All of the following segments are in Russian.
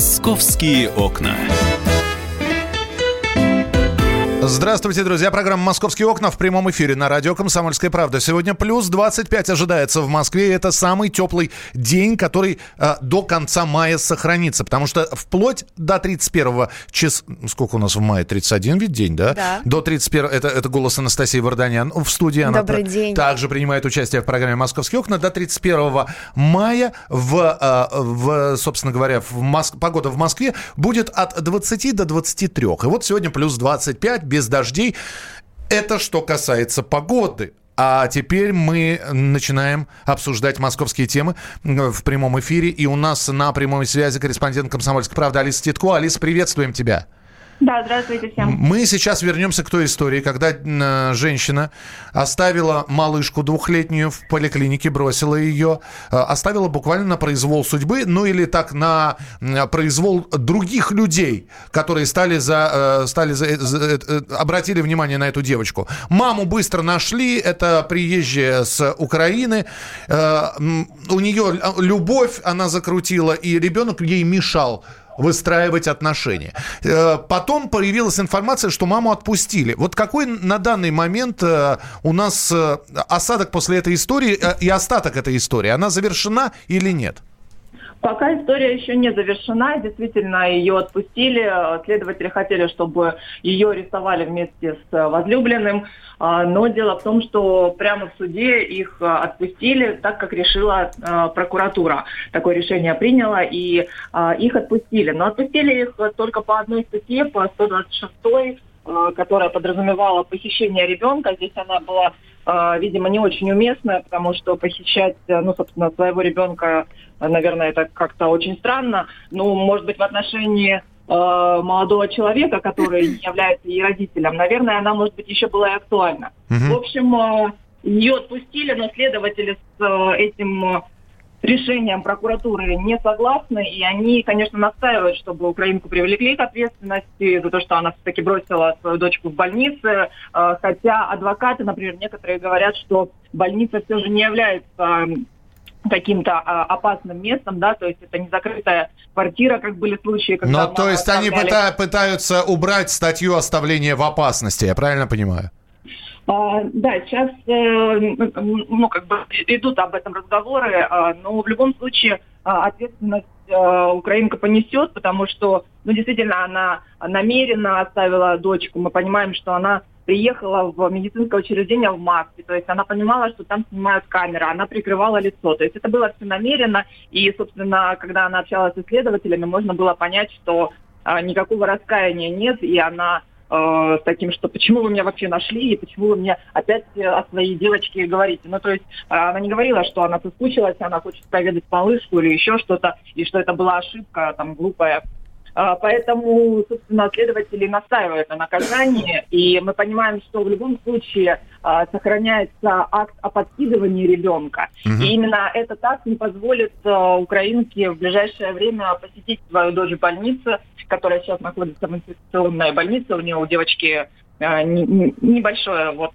Московские окна. Здравствуйте, друзья. Программа «Московские окна» в прямом эфире на радио «Комсомольская правда». Сегодня плюс 25 ожидается в Москве. Это самый теплый день, который э, до конца мая сохранится. Потому что вплоть до 31 числа... Сколько у нас в мае? 31 ведь день, да? Да. До 31... Это, это голос Анастасии Варданян в студии. Она Добрый день. также принимает участие в программе «Московские окна». До 31 мая в, э, в собственно говоря, в Мос- погода в Москве будет от 20 до 23. И вот сегодня плюс 25, без дождей. Это что касается погоды. А теперь мы начинаем обсуждать московские темы в прямом эфире. И у нас на прямой связи корреспондент «Комсомольской правды» Алиса Титко. Алиса, приветствуем тебя. Да, здравствуйте всем. Мы сейчас вернемся к той истории, когда э, женщина оставила малышку двухлетнюю в поликлинике, бросила ее, э, оставила буквально на произвол судьбы, ну или так на э, произвол других людей, которые стали за, стали за, за- обратили внимание на эту девочку. Маму быстро нашли, это приезжая с Украины, у нее любовь она закрутила, и ребенок ей мешал выстраивать отношения. Э, Потом появилась информация, что маму отпустили. Вот какой на данный момент э, у нас э, осадок после этой истории и остаток этой истории? Она завершена или нет? Пока история еще не завершена, действительно ее отпустили. Следователи хотели, чтобы ее арестовали вместе с возлюбленным, А, но дело в том, что прямо в суде их э, отпустили, так как решила э, прокуратура. Такое решение приняла, и их отпустили. Но отпустили их только по одной статье, по 126 э, которая подразумевала похищение ребенка. Здесь она была, видимо, не очень уместная, потому что похищать, э, ну, собственно, своего ребенка, э, наверное, это как-то очень странно. Ну, может быть, в отношении э, молодого человека, который является ей родителем, наверное, она, может быть, еще была и актуальна. В общем, ее отпустили, но следователи с этим решением прокуратуры не согласны, и они, конечно, настаивают, чтобы украинку привлекли к ответственности за то, что она все-таки бросила свою дочку в больнице, э, хотя адвокаты, например, некоторые говорят, что больница все же не является каким-то а, опасным местом, да, то есть это не закрытая квартира, как были случаи, когда Но то есть они оставляли- пыта- пытаются убрать статью оставления в опасности, я правильно понимаю? А, Да, сейчас, э, ну, как бы идут об этом разговоры, а, но в любом случае а, ответственность э, украинка понесет, потому что, ну, действительно, она намеренно оставила дочку. Мы понимаем, что она приехала в медицинское учреждение в маске, то есть она понимала, что там снимают камеры, она прикрывала лицо, то есть это было все намеренно, и, собственно, когда она общалась с исследователями, можно было понять, что никакого раскаяния нет, и она э, с таким, что почему вы меня вообще нашли и почему вы мне опять э, о своей девочке говорите. Ну, то есть э, она не говорила, что она соскучилась, она хочет проведать малышку или еще что-то, и что это была ошибка там глупая. Поэтому, собственно, следователи настаивают на наказании, и мы понимаем, что в любом случае а, сохраняется акт о подкидывании ребенка. И именно этот акт не позволит а, украинке в ближайшее время посетить свою дочь в больнице, которая сейчас находится в инфекционной больнице. У нее у девочки а, не- не- небольшое вот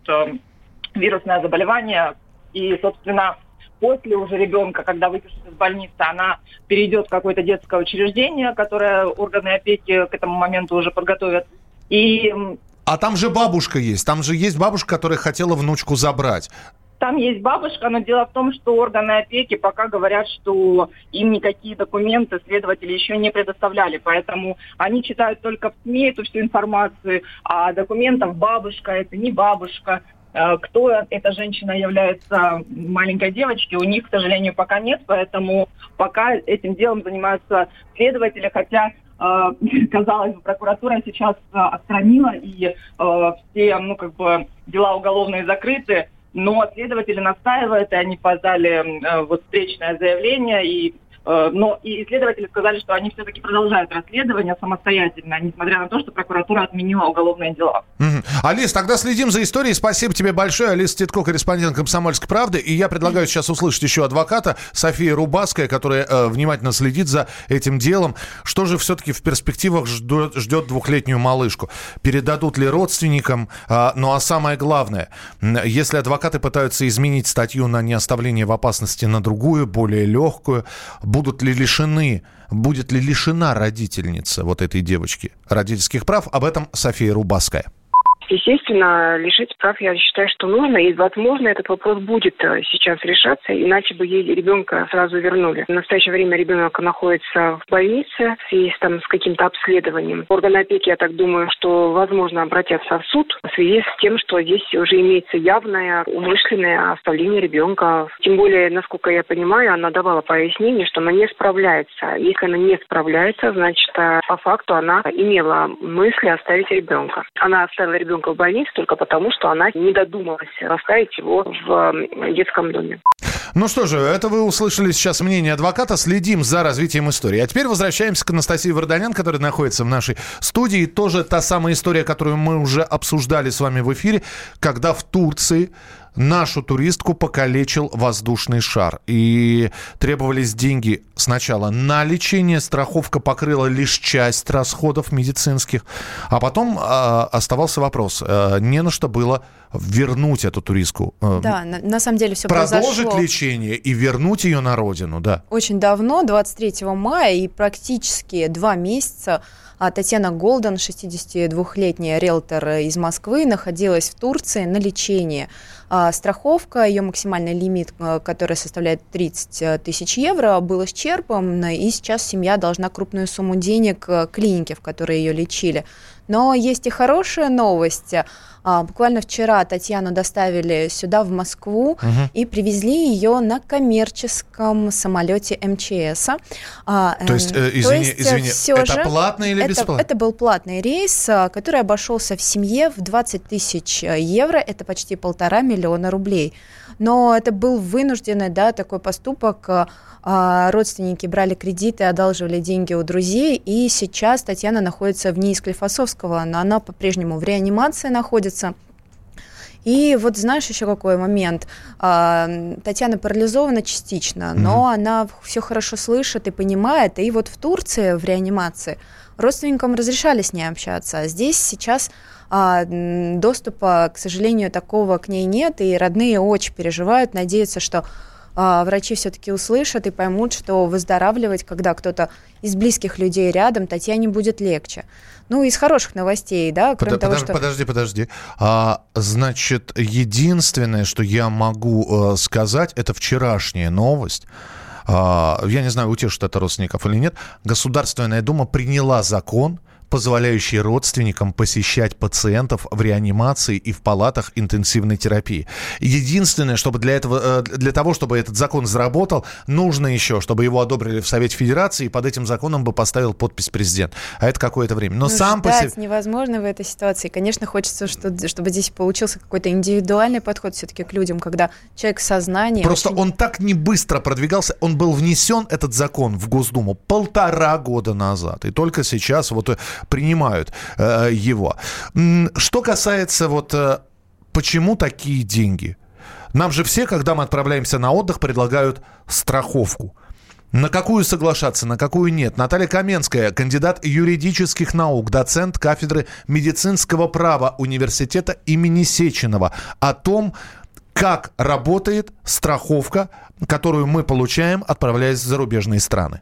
вирусное заболевание. И, собственно, после уже ребенка, когда выпишут из больницы, она перейдет в какое-то детское учреждение, которое органы опеки к этому моменту уже подготовят. И А там же бабушка есть, там же есть бабушка, которая хотела внучку забрать. Там есть бабушка, но дело в том, что органы опеки пока говорят, что им никакие документы следователи еще не предоставляли. Поэтому они читают только в СМИ эту всю информацию, а документов бабушка, это не бабушка. Э, Кто эта женщина является маленькой девочкой, у них, к сожалению, пока нет, поэтому пока этим делом занимаются следователи, хотя казалось бы, прокуратура сейчас э, отстранила, и э, все, ну, как бы, дела уголовные закрыты, но следователи настаивают, и они подали э, вот встречное заявление, и э, но и исследователи сказали, что они все-таки продолжают расследование самостоятельно, несмотря на то, что прокуратура отменила уголовные дела. Мгм. Алис, тогда следим за историей. Спасибо тебе большое. Алиса Титко, корреспондент «Комсомольской правды». И я предлагаю сейчас услышать еще адвоката София Рубаская, которая э, внимательно следит за этим делом. Что же все-таки в перспективах ждет, ждет двухлетнюю малышку? Передадут ли родственникам? А, ну а самое главное, если адвокаты пытаются изменить статью на неоставление в опасности на другую, более легкую, будут ли лишены, будет ли лишена родительница вот этой девочки родительских прав? Об этом София Рубаская. Естественно, лишить прав я считаю, что нужно, и, возможно, этот вопрос будет э, сейчас решаться, иначе бы ей ребенка сразу вернули. В настоящее время ребенок находится в больнице в связи там, с каким-то обследованием. Органы опеки, я так думаю, что, возможно, обратятся в суд в связи с тем, что здесь уже имеется явное умышленное оставление ребенка. Тем более, насколько я понимаю, она давала пояснение, что она не справляется. Если она не справляется, значит, э, по факту она имела мысли оставить ребенка. Она оставила ребенка ребенка в больнице только потому, что она не додумалась оставить его в детском доме. Ну что же, это вы услышали сейчас мнение адвоката. Следим за развитием истории. А теперь возвращаемся к Анастасии Варданян, которая находится в нашей студии. Тоже та самая история, которую мы уже обсуждали с вами в эфире, когда в Турции нашу туристку покалечил воздушный шар. И требовались деньги сначала на лечение, страховка покрыла лишь часть расходов медицинских, а потом э, оставался вопрос, э, не на что было вернуть эту туристку. Э, да, на, на самом деле все Продолжить произошло. лечение и вернуть ее на родину, да. Очень давно, 23 мая, и практически два месяца а Татьяна Голден, 62-летняя риэлтор из Москвы, находилась в Турции на лечении. А страховка, ее максимальный лимит, э, который составляет 30 э, тысяч евро, был исчерпан, и сейчас семья должна крупную сумму денег э, клинике, в которой ее лечили. Но есть и хорошая новость. А, буквально вчера Татьяну доставили сюда, в Москву, угу. и привезли ее на коммерческом самолете МЧС. А, То есть, э, извини, То есть, извини, это же, платный или это, бесплатный? Это был платный рейс, а, который обошелся в семье в 20 тысяч евро, это почти полтора миллиона рублей. Но это был вынужденный, да, такой поступок а, родственники брали кредиты, одалживали деньги у друзей, и сейчас Татьяна находится в НИИ Склифосовского, но она по-прежнему в реанимации находится. И вот знаешь еще какой момент. А, Татьяна парализована частично, но mm-hmm. она все хорошо слышит и понимает. И вот в Турции в реанимации родственникам разрешали с ней общаться, а здесь сейчас а, доступа, к сожалению, такого к ней нет, и родные очень переживают, надеются, что а, врачи все-таки услышат и поймут, что выздоравливать, когда кто-то из близких людей рядом, Татьяне будет легче. Ну, из хороших новостей, да, кроме Под, того, подожди, что... Подожди, подожди. А, значит, единственное, что я могу э, сказать, это вчерашняя новость. А, я не знаю, утешит это родственников или нет. Государственная Дума приняла закон, позволяющий родственникам посещать пациентов в реанимации и в палатах интенсивной терапии. Единственное, чтобы для, этого, э, для того, чтобы этот закон заработал, нужно еще, чтобы его одобрили в Совете Федерации, и под этим законом бы поставил подпись президент. А это какое-то время. Но ну, сам по себе... невозможно в этой ситуации. Конечно, хочется, что, чтобы здесь получился какой-то индивидуальный подход все-таки к людям, когда человек сознание... Просто очень... он так не быстро продвигался. Он был внесен, этот закон, в Госдуму полтора года назад. И только сейчас вот э, принимают э, его. Что касается вот э, почему такие деньги? Нам же все, когда мы отправляемся на отдых, предлагают страховку. На какую соглашаться, на какую нет? Наталья Каменская, кандидат юридических наук, доцент кафедры медицинского права университета имени Сеченова. О том, как работает страховка, которую мы получаем, отправляясь в зарубежные страны.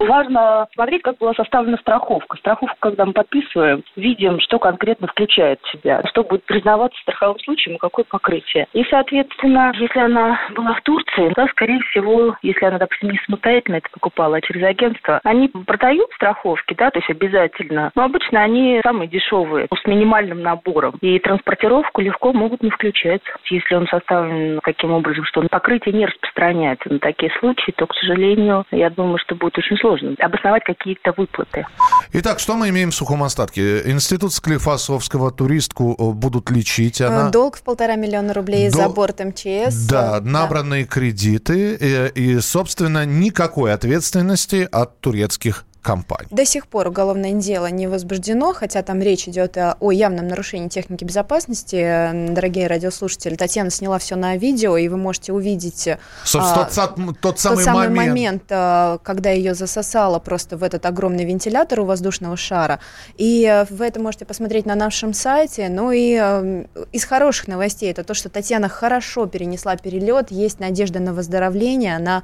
Важно смотреть, как была составлена страховка. Страховку, когда мы подписываем, видим, что конкретно включает в себя, что будет признаваться страховым случаем и какое покрытие. И, соответственно, если она была в Турции, то, скорее всего, если она, допустим, не самостоятельно это покупала, а через агентство, они продают страховки, да, то есть обязательно, но обычно они самые дешевые, с минимальным набором. И транспортировку легко могут не включать. Если он составлен таким образом, что покрытие не распространяется на такие случаи, то, к сожалению, я думаю, что будет очень сложно сложно обосновать какие-то выплаты. Итак, что мы имеем в сухом остатке? Институт Склифосовского туристку э, будут лечить. Она... Э, долг в полтора миллиона рублей Дол... за борт МЧС. Да, набранные да. кредиты и, и, собственно, никакой ответственности от турецких компаний. До сих пор уголовное дело не возбуждено, хотя там речь идет о явном нарушении техники безопасности. Дорогие радиослушатели, Татьяна сняла все на видео, и вы можете увидеть а, тот, тот самый, тот самый момент, момент а, когда ее засосало просто в этот огромный вентилятор у воздушного шара. И а, вы это можете посмотреть на нашем сайте. Ну и а, из хороших новостей это то, что Татьяна хорошо перенесла перелет, есть надежда на выздоровление, она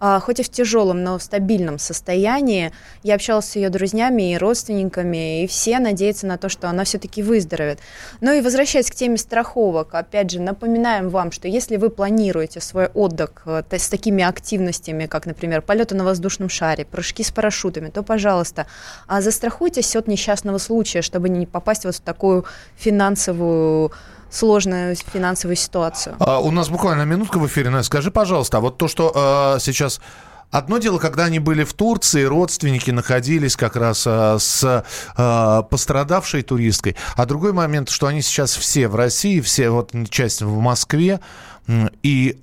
хоть и в тяжелом, но в стабильном состоянии. Я общалась с ее друзьями и родственниками, и все надеются на то, что она все-таки выздоровеет. Ну и возвращаясь к теме страховок, опять же, напоминаем вам, что если вы планируете свой отдых э, с такими активностями, как, например, полеты на воздушном шаре, прыжки с парашютами, то, пожалуйста, а застрахуйтесь от несчастного случая, чтобы не попасть вот в такую финансовую сложную финансовую ситуацию. А, у нас буквально минутка в эфире. Настя, скажи, пожалуйста, а вот то, что а, сейчас Одно дело, когда они были в Турции, родственники находились как раз а, с а, пострадавшей туристкой. А другой момент, что они сейчас все в России, все вот часть в Москве, и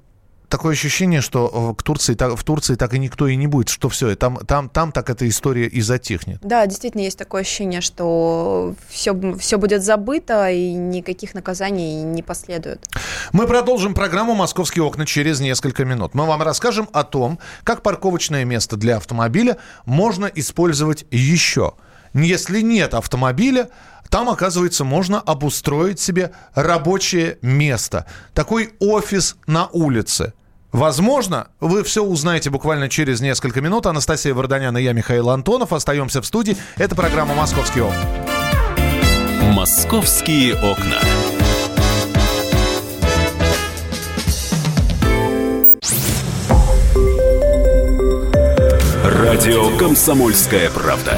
такое ощущение, что к Турции, в Турции так и никто и не будет, что все, там, там, там так эта история и затихнет. Да, действительно есть такое ощущение, что все, все будет забыто и никаких наказаний не последует. Мы продолжим программу «Московские окна» через несколько минут. Мы вам расскажем о том, как парковочное место для автомобиля можно использовать еще. Если нет автомобиля, там, оказывается, можно обустроить себе рабочее место. Такой офис на улице. Возможно, вы все узнаете буквально через несколько минут. Анастасия Варданян и я, Михаил Антонов. Остаемся в студии. Это программа «Московские окна». «Московские окна». Радио «Комсомольская правда».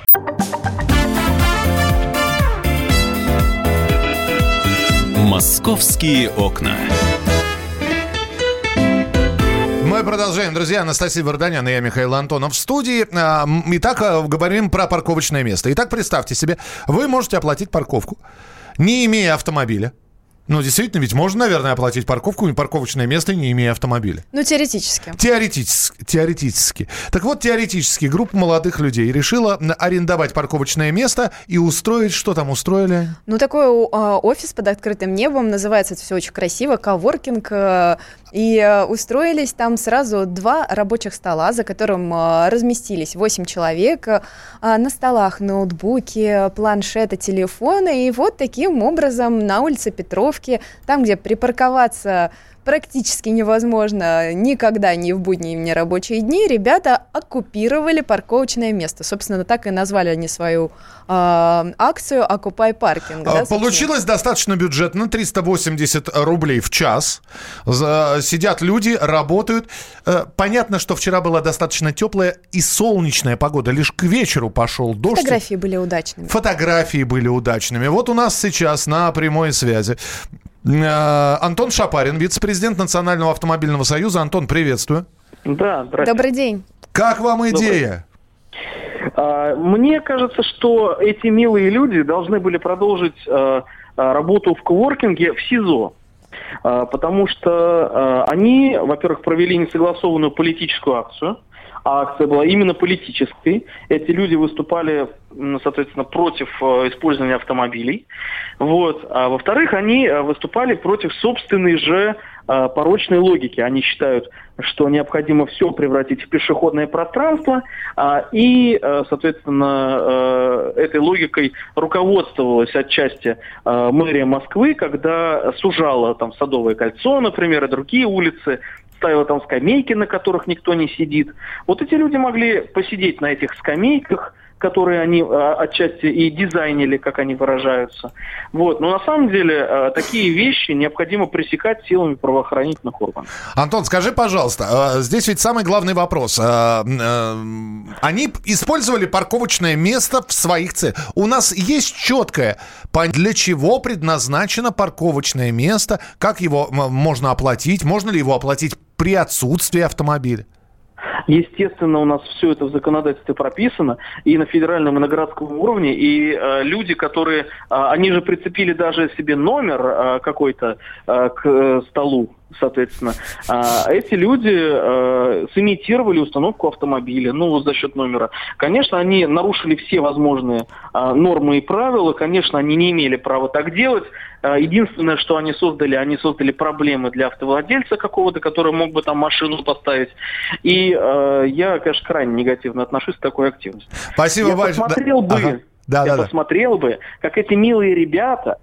Московские окна. Мы продолжаем, друзья. Анастасия Варданян и я, Михаил Антонов в студии. А, итак, а, говорим про парковочное место. Итак, представьте себе, вы можете оплатить парковку, не имея автомобиля. Ну, действительно, ведь можно, наверное, оплатить парковку и парковочное место, не имея автомобиля. Ну, теоретически. Теоретически. Теоретически. Так вот, теоретически группа молодых людей решила арендовать парковочное место и устроить, что там устроили? Ну, такой э, офис под открытым небом, называется это все очень красиво, коворкинг, э, и э, устроились там сразу два рабочих стола, за которым э, разместились 8 человек. Э, на столах ноутбуки, планшеты, телефоны. И вот таким образом на улице Петровки, там, где припарковаться практически невозможно никогда ни в будние, ни в рабочие дни, ребята оккупировали парковочное место. Собственно, так и назвали они свою э, акцию «Окупай паркинг». Да, Получилось достаточно бюджетно, 380 рублей в час. Сидят люди, работают. Э, понятно, что вчера была достаточно теплая и солнечная погода. Лишь к вечеру пошел дождь. Фотографии были удачными. Фотографии были удачными. Вот у нас сейчас на прямой связи Антон Шапарин, вице-президент Национального автомобильного союза. Антон, приветствую. Да, здравствуйте. Добрый день. Как вам идея? А, мне кажется, что эти милые люди должны были продолжить э, э, работу в коворкинге в СИЗО. Потому что они, во-первых, провели несогласованную политическую акцию – а акция была именно политической. Эти люди выступали, соответственно, против э, использования автомобилей. Вот. А во-вторых, они э, выступали против собственной же э, порочной логики. Они считают, что необходимо все превратить в пешеходное пространство, а, и, соответственно, этой логикой руководствовалась отчасти мэрия Москвы, когда сужала там Садовое кольцо, например, и другие улицы, ставила там скамейки, на которых никто не сидит. Вот эти люди могли посидеть на этих скамейках, которые они а, отчасти и дизайнили, как они выражаются. Вот. Но на самом деле а, такие вещи необходимо пресекать силами правоохранительных органов. Антон, скажи, пожалуйста, а, здесь ведь самый главный вопрос. Они использовали парковочное место в своих целях. У нас есть четкое, для чего предназначено парковочное место, как его можно оплатить, можно ли его оплатить при отсутствии автомобиля? Естественно, у нас все это в законодательстве прописано и на федеральном, и на городском уровне. И э, люди, которые, э, они же прицепили даже себе номер э, какой-то э, к э, столу, соответственно, а, эти люди э, сымитировали установку автомобиля, ну, за счет номера. Конечно, они нарушили все возможные а, нормы и правила, конечно, они не имели права так делать. А, единственное, что они создали, они создали проблемы для автовладельца какого-то, который мог бы там машину поставить. И э, я, конечно, крайне негативно отношусь к такой активности. Спасибо я большое. Посмотрел бы, Ага. Да, я да, да. посмотрел бы, как эти милые ребята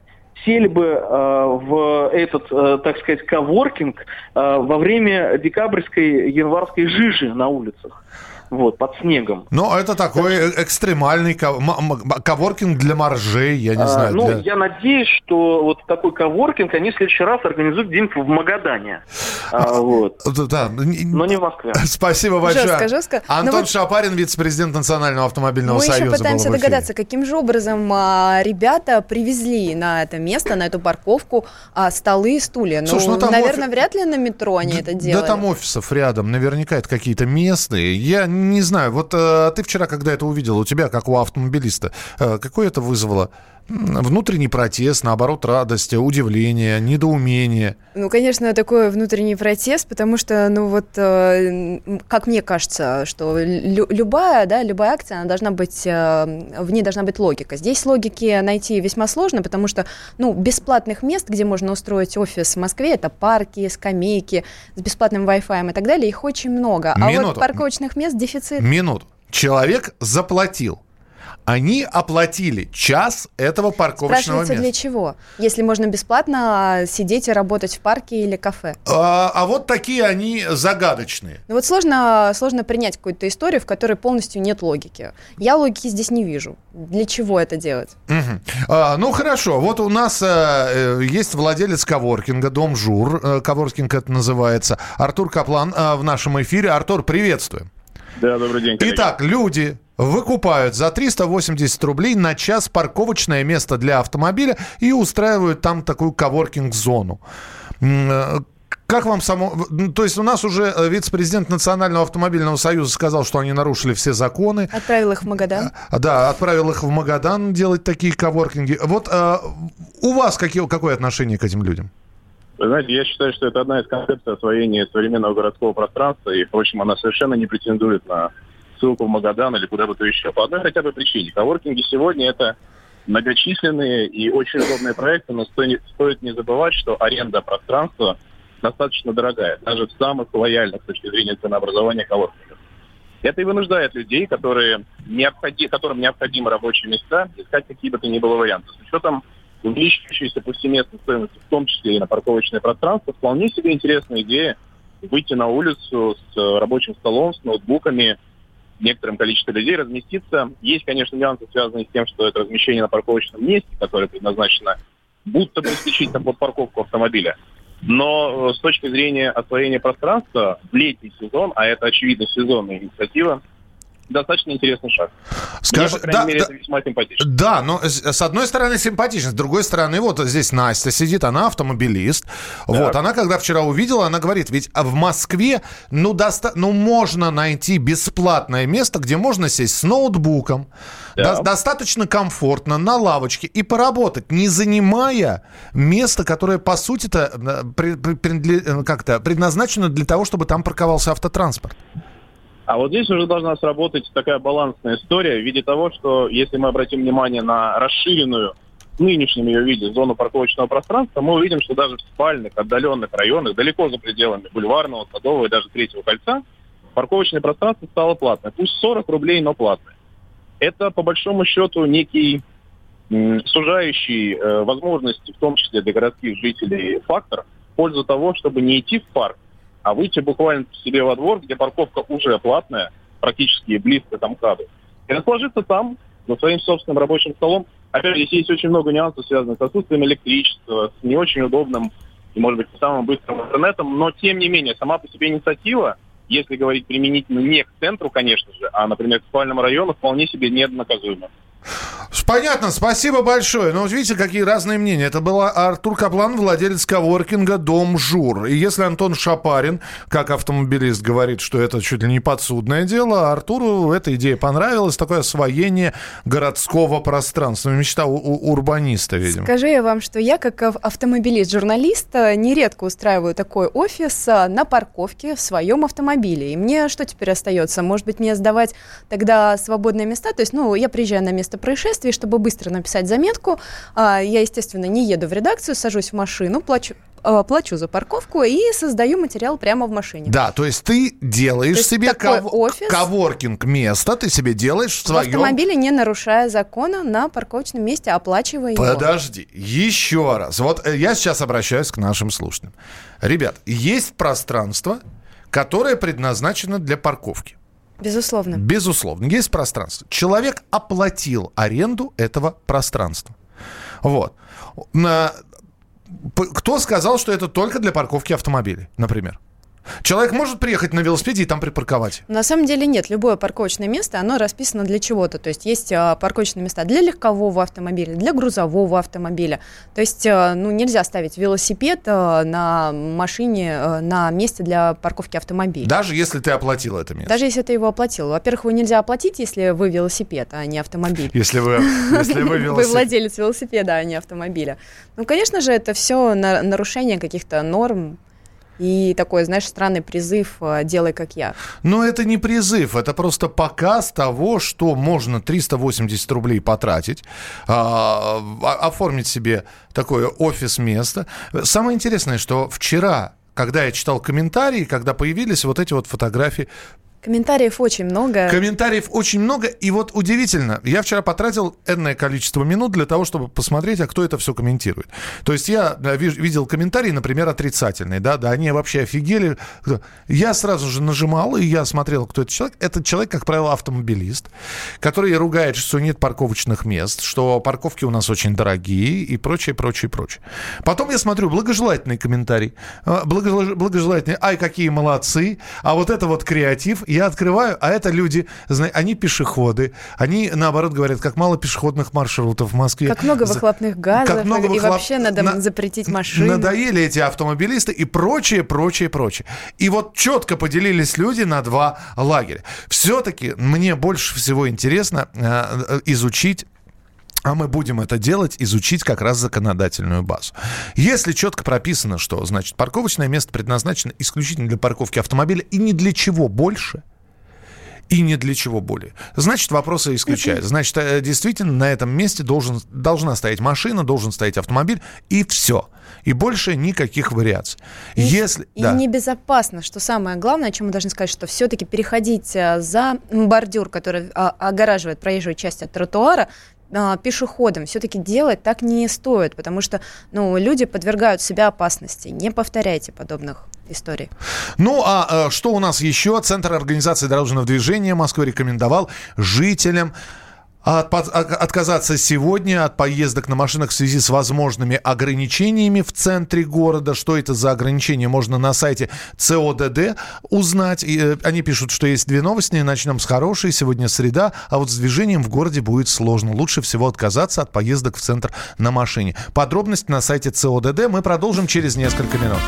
сели бы э, в этот, э, так сказать, коворкинг э, во время декабрьской, январской жижи на улицах. Вот, под снегом. Ну, это такой э- экстремальный коворкинг для моржей, я не А, знаю. ну, для- я надеюсь, что вот такой коворкинг они в следующий раз организуют где-нибудь в Магадане. А, вот. Да, да. Но не в Москве. Спасибо большое. Жестко, жестко. Но Антон вот- Шапарин, вице-президент Национального автомобильного Мы союза. еще пытаемся догадаться, каким же образом а, ребята привезли на это место, на эту парковку а, столы и стулья. Слушай, ну, ну, там наверное, офи- вряд ли на метро они Да- это делали. Да там офисов рядом, наверняка это какие-то местные. Я не знаю, вот э, ты вчера, когда это увидел, у тебя, как у автомобилиста, э, какое это вызвало? Внутренний протест, наоборот, радость, удивление, недоумение. Ну, конечно, такой внутренний протест, потому что, ну вот, э, как мне кажется, что лю- любая, да, любая акция, она должна быть, э, в ней должна быть логика. Здесь логики найти весьма сложно, потому что, ну, бесплатных мест, где можно устроить офис в Москве, это парки, скамейки с бесплатным Wi-Fi и так далее, их очень много. А Минуту. вот парковочных мест дефицит. Минуту. Человек заплатил. Они оплатили час этого парковочного места. для чего? Если можно бесплатно сидеть и работать в парке или кафе. А, а вот такие они загадочные. Ну вот сложно, сложно принять какую-то историю, в которой полностью нет логики. Я логики здесь не вижу. Для чего это делать? Мгм. А, ну хорошо, вот у нас э, есть владелец коворкинга, Дом Жур, э, коворкинг это называется, Артур Каплан э, в нашем эфире. Артур, приветствуем. Да, добрый день, коллеги. Итак, люди выкупают за 380 рублей на час парковочное место для автомобиля и устраивают там такую коворкинг-зону. Э, Как вам само... То есть у нас уже э, вице-президент Национального автомобильного союза сказал, что они нарушили все законы. Отправил их в Магадан. А, Да, отправил их в Магадан делать такие коворкинги. Вот э, у вас какие, какое отношение к этим людям? Вы знаете, я считаю, что это одна из концепций освоения современного городского пространства, и, впрочем, она совершенно не претендует на ссылку в Магадан или куда бы то еще. По одной хотя бы причине. Коворкинги сегодня это многочисленные и очень удобные проекты, но стоит, не забывать, что аренда пространства достаточно дорогая, даже в самых лояльных с точки зрения ценообразования коворкингов. Это и вынуждает людей, которые необходи- которым необходимы рабочие места, искать какие бы то ни было варианты. С учетом увеличивающейся повсеместной стоимости, в том числе и на парковочное пространство, вполне себе интересная идея выйти на улицу с э, рабочим столом, с ноутбуками, некоторым количеством людей разместиться. Есть, конечно, нюансы, связанные с тем, что это размещение на парковочном месте, которое предназначено будто бы исключительно под парковку автомобиля. Но э, с точки зрения освоения пространства в летний сезон, а это, очевидно, сезонная инициатива, достаточно интересный шаг. Скажи- Мне, по да, мере, да. это весьма симпатично. Да, но с одной стороны симпатично, с другой стороны, вот здесь Настя сидит, она автомобилист. Вот, она когда вчера увидела, она говорит, ведь в Москве, ну, доста- ну, можно найти бесплатное место, где можно сесть с ноутбуком, Да. до- достаточно комфортно, на лавочке и поработать, не занимая место, которое, по сути-то, э, при- при- принадле- э, как-то предназначено для того, чтобы там парковался автотранспорт. А вот здесь уже должна сработать такая балансная история в виде того, что если мы обратим внимание на расширенную в нынешнем ее виде зону парковочного пространства, мы увидим, что даже в спальных, отдаленных районах, далеко за пределами бульварного, садового и даже третьего кольца, парковочное пространство стало платное. Пусть 40 рублей, но платное. Это, по большому счету, некий сужающий э, возможности, в том числе для городских жителей, фактор в пользу того, чтобы не идти в парк, а выйти буквально себе во двор, где парковка уже платная, практически близко там МКАДу, и расположиться там, за своим собственным рабочим столом. Опять же, здесь есть очень много нюансов, связанных с отсутствием электричества, с не очень удобным и, может быть, не самым быстрым интернетом, но, тем не менее, сама по себе инициатива, если говорить применительно не к центру, конечно же, а, например, к спальному району, вполне себе ненаказуема. Понятно, спасибо большое. Но вот видите, какие разные мнения. Это был Артур Каплан, владелец коворкинга «Дом Жур». И если Антон Шапарин, как автомобилист, говорит, что это чуть ли не подсудное дело, Артуру эта идея понравилась. Такое освоение городского пространства. Мечта у, у урбаниста, видимо. Скажи я вам, что я, как автомобилист, журналист, э, нередко устраиваю такой офис э, на парковке в своем автомобиле. И мне что теперь остается? Может быть, мне сдавать тогда свободные места? То есть, ну, я приезжаю на место происшествия, чтобы быстро написать заметку. А, я, естественно, не еду в редакцию, сажусь в машину, плачу, а, плачу за парковку и создаю материал прямо в машине. Да, то есть ты делаешь То есть себе ков- офис. коворкинг место, ты себе делаешь в В своем... автомобиле, не нарушая закона, на парковочном месте, оплачивая его. Подожди, еще раз. Вот э, я сейчас обращаюсь к нашим слушателям. Ребят, есть пространство, которое предназначено для парковки. Безусловно. Безусловно, есть пространство. Человек оплатил аренду этого пространства. Вот. Кто сказал, что это только для парковки автомобилей, например? Человек может приехать на велосипеде и там припарковать. На самом деле нет. Любое парковочное место, оно расписано для чего-то. То есть есть а, парковочные места для легкового автомобиля, для грузового автомобиля. То есть а, ну, нельзя ставить велосипед а, на машине, на месте для парковки автомобиля. Даже если ты оплатил это место. Даже если ты его оплатил. Во-первых, его нельзя оплатить, если вы велосипед, а не автомобиль. Если вы, если вы Вы велосипед. владелец велосипеда, а не автомобиля. Ну, конечно же, это все нарушение каких-то норм и такой, знаешь, странный призыв а, «делай как я». Но это не призыв, это просто показ того, что можно 380 рублей потратить, а, а- оформить себе такое офис-место. Самое интересное, что вчера, когда я читал комментарии, когда появились вот эти вот фотографии, Комментариев очень много. комментариев очень много, и вот удивительно, я вчера потратил энное количество минут для того, чтобы посмотреть, а кто это все комментирует. То есть я видел комментарии, например, отрицательные, да, да, они вообще офигели. Я сразу же нажимал, и я смотрел, кто этот человек. Этот человек, как правило, автомобилист, который ругает, что нет парковочных мест, что парковки у нас очень дорогие и прочее, прочее, прочее. Потом я смотрю благожелательный комментарий, благожел- благожелательный, ай, какие молодцы, а вот это вот креатив, я открываю, а это люди, они пешеходы, они, наоборот, говорят, как мало пешеходных маршрутов в Москве. Как много выхлопных газов, как много и выхлоп- вообще надо на- запретить машины. Надоели эти автомобилисты и прочее, прочее, прочее. И вот четко поделились люди на два лагеря. Все-таки мне больше всего интересно э, э, изучить а мы будем это делать, изучить как раз законодательную базу. Если четко прописано, что, значит, парковочное место предназначено исключительно для парковки автомобиля и ни для чего больше, и ни для чего более. Значит, вопросы исключают. Значит, э, действительно, на этом месте должен, должна стоять машина, должен стоять автомобиль, и все. И больше никаких вариаций. И- Если... И да. небезопасно, что самое главное, о чем мы должны сказать, что все-таки переходить а, за бордюр, который а, огораживает проезжую часть от тротуара, а, пешеходам все-таки делать так не стоит, потому что ну, люди подвергают себя опасности. Не повторяйте подобных историй. Ну, а э, что у нас еще? Центр организации дорожного движения Москвы рекомендовал жителям от- отказаться сегодня от поездок на машинах в связи с возможными ограничениями в центре города. Что это за ограничения, можно на сайте ЦОДД узнать. И, э, они пишут, что есть две новости. Начнем с хорошей. Сегодня среда, а вот с движением в городе будет сложно. Лучше всего отказаться от поездок в центр на машине. Подробности на сайте ЦОДД. Мы продолжим через несколько минут.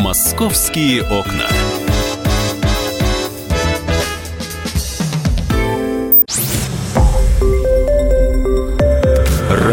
«Московские окна».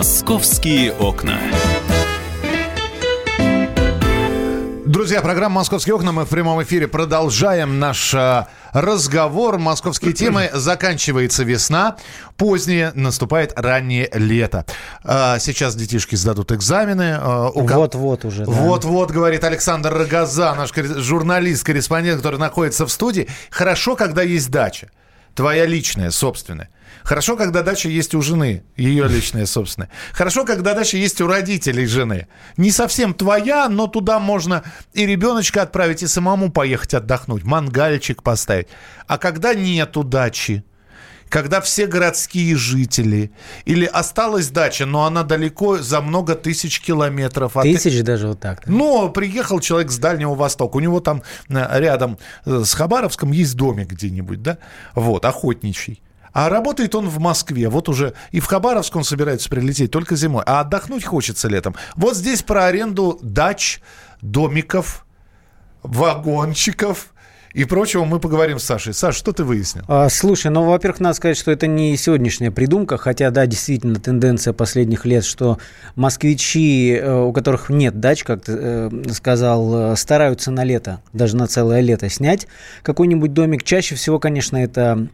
Московские окна. Друзья, программа «Московские окна». Мы в прямом эфире продолжаем наш э, разговор. Московские темы. Заканчивается весна. Позднее наступает раннее лето. Э, Сейчас детишки сдадут экзамены. Э, Вот-вот уже. да. Вот-вот, говорит Александр Рогоза, наш корре- журналист-корреспондент, который находится в студии. Хорошо, когда есть дача. Твоя личная, собственная. Хорошо, когда дача есть у жены, ее личная собственная. Хорошо, когда дача есть у родителей жены. Не совсем твоя, но туда можно и ребеночка отправить, и самому поехать отдохнуть, мангальчик поставить. А когда нету дачи, когда все городские жители, или осталась дача, но она далеко за много тысяч километров. От... Тысяч даже вот так. Ну, приехал человек с Дальнего Востока, у него там э, рядом э, с Хабаровском есть домик где-нибудь, да, вот, охотничий. А работает он в Москве. Вот уже и в Хабаровск он собирается прилететь только зимой. А отдохнуть хочется летом. Вот здесь про аренду дач, домиков, вагончиков и прочего мы поговорим с Сашей. Саш, что ты выяснил? А, слушай, ну, во-первых, надо сказать, что это не сегодняшняя придумка, хотя, да, действительно, тенденция последних лет, что москвичи, э, у которых нет дач, как ты э, сказал, э, стараются на лето, даже на целое лето снять какой-нибудь домик. Чаще всего, конечно, это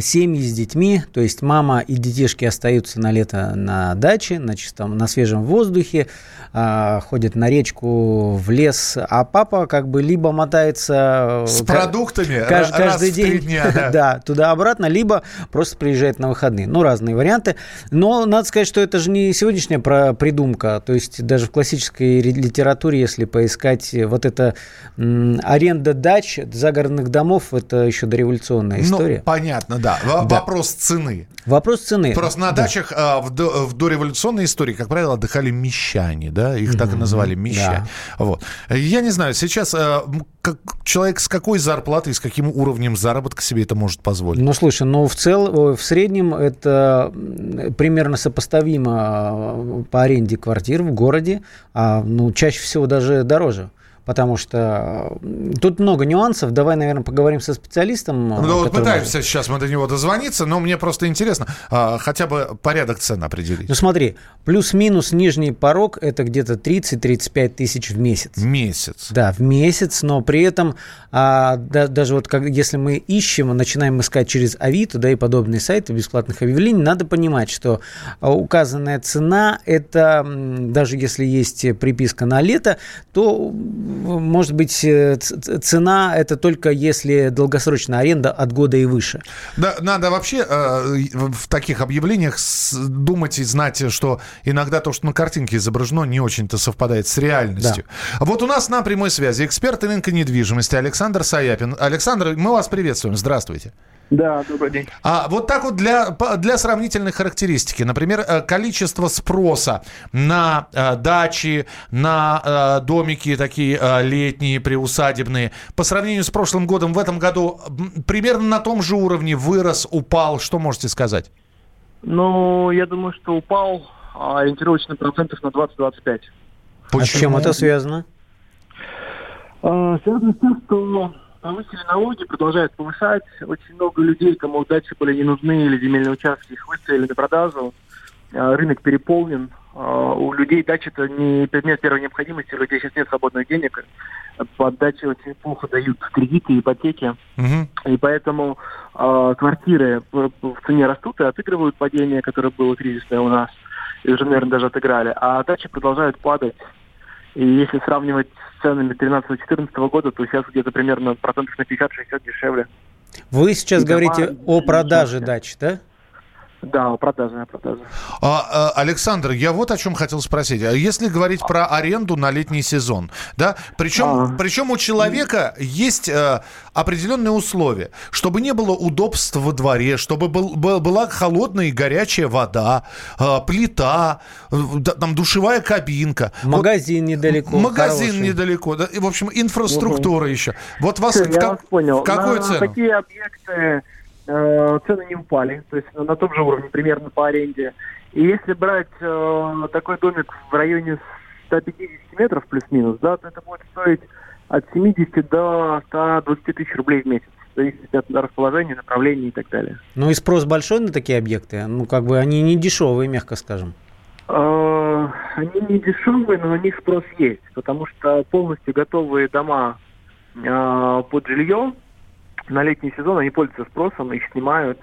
семьи с детьми, то есть мама и детишки остаются на лето на даче, на чистом, на свежем воздухе, а, ходят на речку, в лес, а папа как бы либо мотается с продуктами каждый, каждый день, дня, да. да, туда-обратно, либо просто приезжает на выходные. Ну, разные варианты. Но надо сказать, что это же не сегодняшняя придумка, то есть даже в классической литературе, если поискать вот это аренда дач, загородных домов, это еще дореволюционная ну, история. Ну, понятно, да. да. Вопрос цены. Вопрос цены. Просто на да. дачах а, в, до, в дореволюционной истории, как правило, отдыхали мещане, да, их mm-hmm. так и называли мещане. Да. Вот. Я не знаю, сейчас а, как, человек с какой зарплатой, с каким уровнем заработка себе это может позволить? Ну, слушай, ну в целом, в среднем это примерно сопоставимо а, по аренде квартир в городе, а ну чаще всего даже дороже потому что тут много нюансов. Давай, наверное, поговорим со специалистом. Ну, вот пытаемся может... сейчас мы до него дозвониться, но мне просто интересно, а, хотя бы порядок цен определить. Ну, смотри, плюс-минус нижний порог – это где-то 30-35 тысяч в месяц. Месяц. Да, в месяц, но при этом а, да, даже вот как, если мы ищем, начинаем искать через Авито, да, и подобные сайты бесплатных объявлений, надо понимать, что указанная цена – это, даже если есть приписка на лето, то может быть, э, цена это только если долгосрочная аренда от года и выше. Да, надо вообще э, в таких объявлениях думать и знать, что иногда то, что на картинке изображено, не очень-то совпадает с реальностью. Да. Вот у нас на прямой связи эксперт рынка недвижимости Александр Саяпин. Александр, мы вас приветствуем. Здравствуйте. Да, добрый день. А вот так вот для, для сравнительной характеристики. Например, э, количество спроса на э, дачи, на э, домики такие летние, приусадебные. По сравнению с прошлым годом, в этом году примерно на том же уровне вырос, упал. Что можете сказать? Ну, я думаю, что упал ориентировочно процентов на 20-25. А с чем это связано? А, связано с тем, что повысили налоги, продолжают повышать. Очень много людей, кому дачи были не нужны или земельные участки, их выставили на продажу. А, рынок переполнен. А, у людей дача это не предмет первой необходимости, у людей сейчас нет свободных денег. Под дачи очень плохо дают кредиты, ипотеки. Угу. И поэтому э, квартиры в, в цене растут и отыгрывают падение, которое было кризисное у нас. И уже, наверное, даже отыграли. А дачи продолжают падать. И если сравнивать с ценами 13-14 года, то сейчас где-то примерно процентов на 50-60 дешевле. Вы сейчас и говорите дома, о продаже дач, да? Да, продажа, продажа. А, Александр, я вот о чем хотел спросить. А если говорить про аренду на летний сезон, да, причем, а. причем у человека есть а, определенные условия, чтобы не было удобств во дворе, чтобы был, был, была холодная и горячая вода, а, плита, да, там душевая кабинка. Магазин вот, недалеко. Магазин хороший. недалеко, да, и, в общем, инфраструктура угу. еще. Вот вас, Все, в, как, вас понял. в какую на цену? Такие объекты Э, цены не упали, то есть на том же уровне примерно по аренде. И если брать э, такой домик в районе 150 метров плюс-минус, да, то это будет стоить от 70 до 120 тысяч рублей в месяц. Зависит от расположения, направления и так далее. Ну и спрос большой на такие объекты? Ну, как бы они не дешевые, мягко скажем. Э, они не дешевые, но на них спрос есть, потому что полностью готовые дома э, под жилье, на летний сезон они пользуются спросом, их снимают.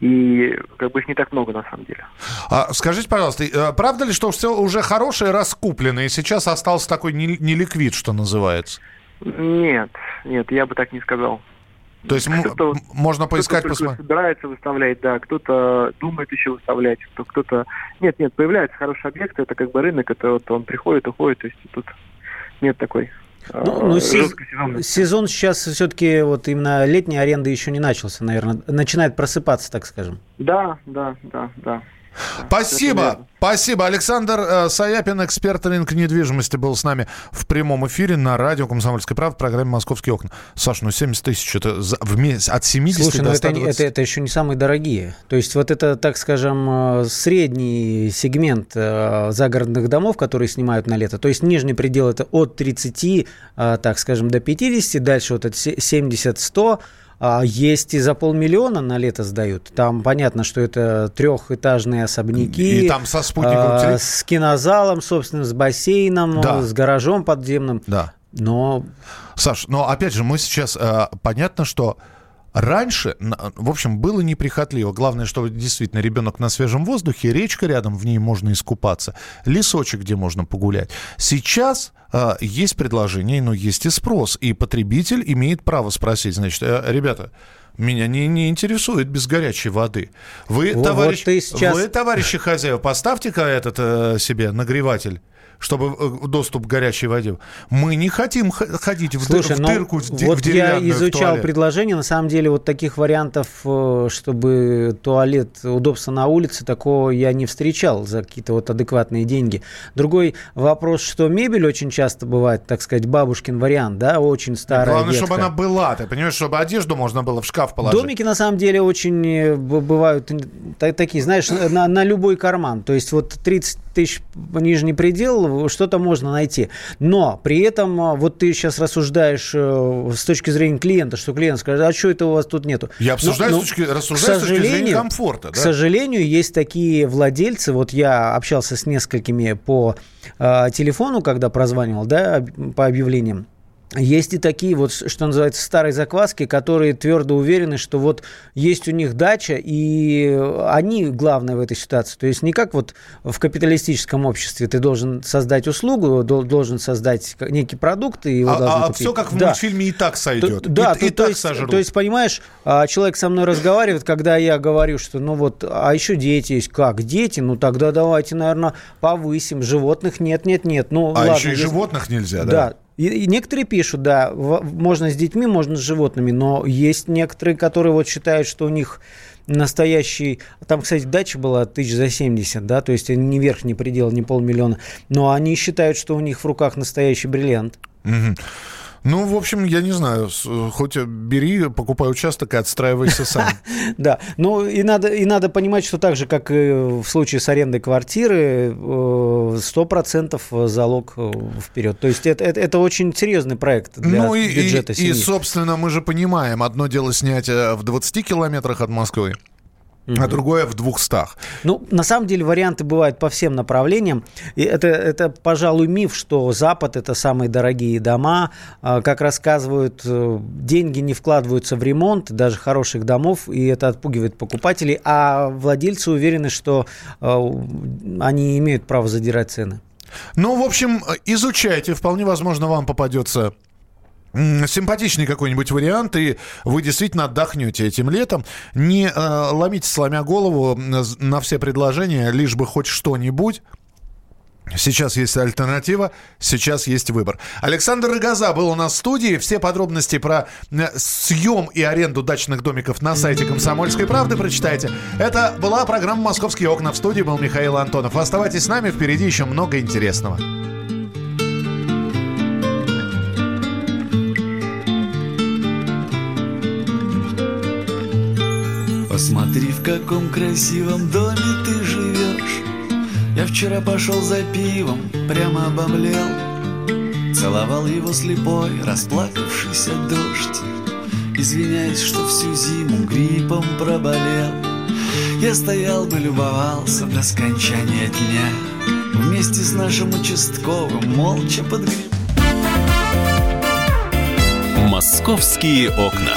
И как бы их не так много на самом деле. А, скажите, пожалуйста, э, правда ли, что все уже хорошее раскуплено, и сейчас остался такой неликвид, что называется? Нет, нет, я бы так не сказал. То есть вот- можно поискать, кто-то только посмотреть. собирается выставлять, да, кто-то думает еще выставлять, кто- кто-то... Нет, нет, появляются хорошие объекты, это как бы рынок, это вот он приходит, уходит, то есть тут нет такой Ну, ну, сез- жесткой сезонности. сезон сейчас все-таки вот именно летняя аренда еще не начался, наверное. Начинает просыпаться, так скажем. Да, да, да, да. Спасибо, спасибо. Александр э, Саяпин, эксперт рынка недвижимости, был с нами в прямом эфире на радио «Комсомольская правда» в программе «Московские окна». Саш, ну 70 тысяч, это за- в месяц от 70 Слушай, до ну это, 120. это, это еще не самые дорогие. То есть вот это, так скажем, э, средний сегмент э, загородных домов, которые снимают на лето. То есть нижний предел это от 30, э, так скажем, до 50, дальше вот от се- 70-100. А есть и за полмиллиона на лето сдают. Там понятно, что это трехэтажные особняки. И там со спутниковым а, теле- С кинозалом, собственно, с бассейном, Да. с гаражом подземным. Да. Но Саш, но опять же, мы сейчас... э, понятно, что раньше, в общем, было неприхотливо. Главное, что действительно ребенок на свежем воздухе, речка рядом, в ней можно искупаться, лесочек, где можно погулять. Сейчас э, есть предложение, но есть и спрос, и потребитель имеет право спросить, значит, «Э, ребята, меня не, не интересует без горячей воды. Вы, Вот товарищ, сейчас- вы, товарищи хозяева, поставьте-ка этот э, себе нагреватель чтобы э, доступ к горячей воде. Мы не хотим ходить в, Слушай, в ну, дырку де- в вот я изучал предложение, на самом деле вот таких вариантов, э, чтобы туалет, удобство на улице, такого я не встречал за какие-то вот адекватные деньги. Другой вопрос, что мебель очень часто бывает, так сказать, бабушкин вариант, да, очень старая, Главное, чтобы ветхая. она была, ты понимаешь, чтобы одежду можно было в шкаф положить. Домики на самом деле очень э, бывают такие, знаешь, на, на любой карман. То есть вот 30 тысяч нижний предел, что-то можно найти. Но при этом э, вот ты сейчас рассуждаешь э, с точки зрения клиента, что клиент скажет, а что это у вас тут нету? Я обсуждаю Ну, с точки, к рассуждаю с точки зрения комфорта. К да. сожалению, есть такие владельцы, вот я общался с несколькими по э, телефону, когда прозванивал, да, по объявлениям. Есть и такие вот, что называется, старые закваски, которые твердо уверены, что вот есть у них дача, и они главное в этой ситуации. То есть не как вот в капиталистическом обществе ты должен создать услугу, дол- должен создать некий продукт, и его должны А, купить. все как в Да. мультфильме и так сойдет. То- да, и, то, и то так есть, сожрут. то есть, понимаешь, а, человек со мной разговаривает, когда я говорю, что ну вот, а еще дети есть. Как? Дети? Ну тогда давайте, наверное, повысим. Животных нет, нет, нет. Ну, а ладно, еще и если- животных нельзя, да? Да. И, некоторые пишут, да, можно с детьми, можно с животными, но есть некоторые, которые вот считают, что у них настоящий... Там, кстати, дача была тысяч за 70, да, то есть не верхний предел, не полмиллиона, но они считают, что у них в руках настоящий бриллиант. Мгм. Ну, в общем, я не знаю, хоть бери, покупай участок и отстраивайся сам. Да, ну и надо, и надо понимать, что так же, как и в случае с арендой квартиры, э, 100% залог э, вперед. То есть это, это, это очень серьезный проект для Ну и, и- бюджета и, семьи. собственно, мы же понимаем, одно дело снять э, в 20 километрах от Москвы, а другое в 200. Ну, на самом деле варианты бывают по всем направлениям. И это, это, пожалуй, миф, что Запад – это самые дорогие дома. А, Как рассказывают, э, деньги не вкладываются в ремонт даже хороших домов, и это отпугивает покупателей. А владельцы уверены, что э, они имеют право задирать цены. Ну, в общем, изучайте. Вполне возможно, вам попадется симпатичный какой-нибудь вариант, и вы действительно отдохнете этим летом. Не э, ломите, сломя голову на все предложения, лишь бы хоть что-нибудь. Сейчас есть альтернатива, сейчас есть выбор. Александр Рогоза был у нас в студии. Все подробности про э, съем и аренду дачных домиков на сайте «Комсомольской правды» прочитайте. Это была программа «Московские окна». В студии был Михаил Антонов. Оставайтесь с нами, впереди еще много интересного. Посмотри, в каком красивом доме ты живешь. Я вчера пошел за пивом, прямо обомлел. Целовал его слепой, расплакавшийся дождь. Извиняюсь, что всю зиму гриппом проболел. Я стоял бы, любовался до скончания дня. Вместе с нашим участковым молча подгреб. «Московские окна».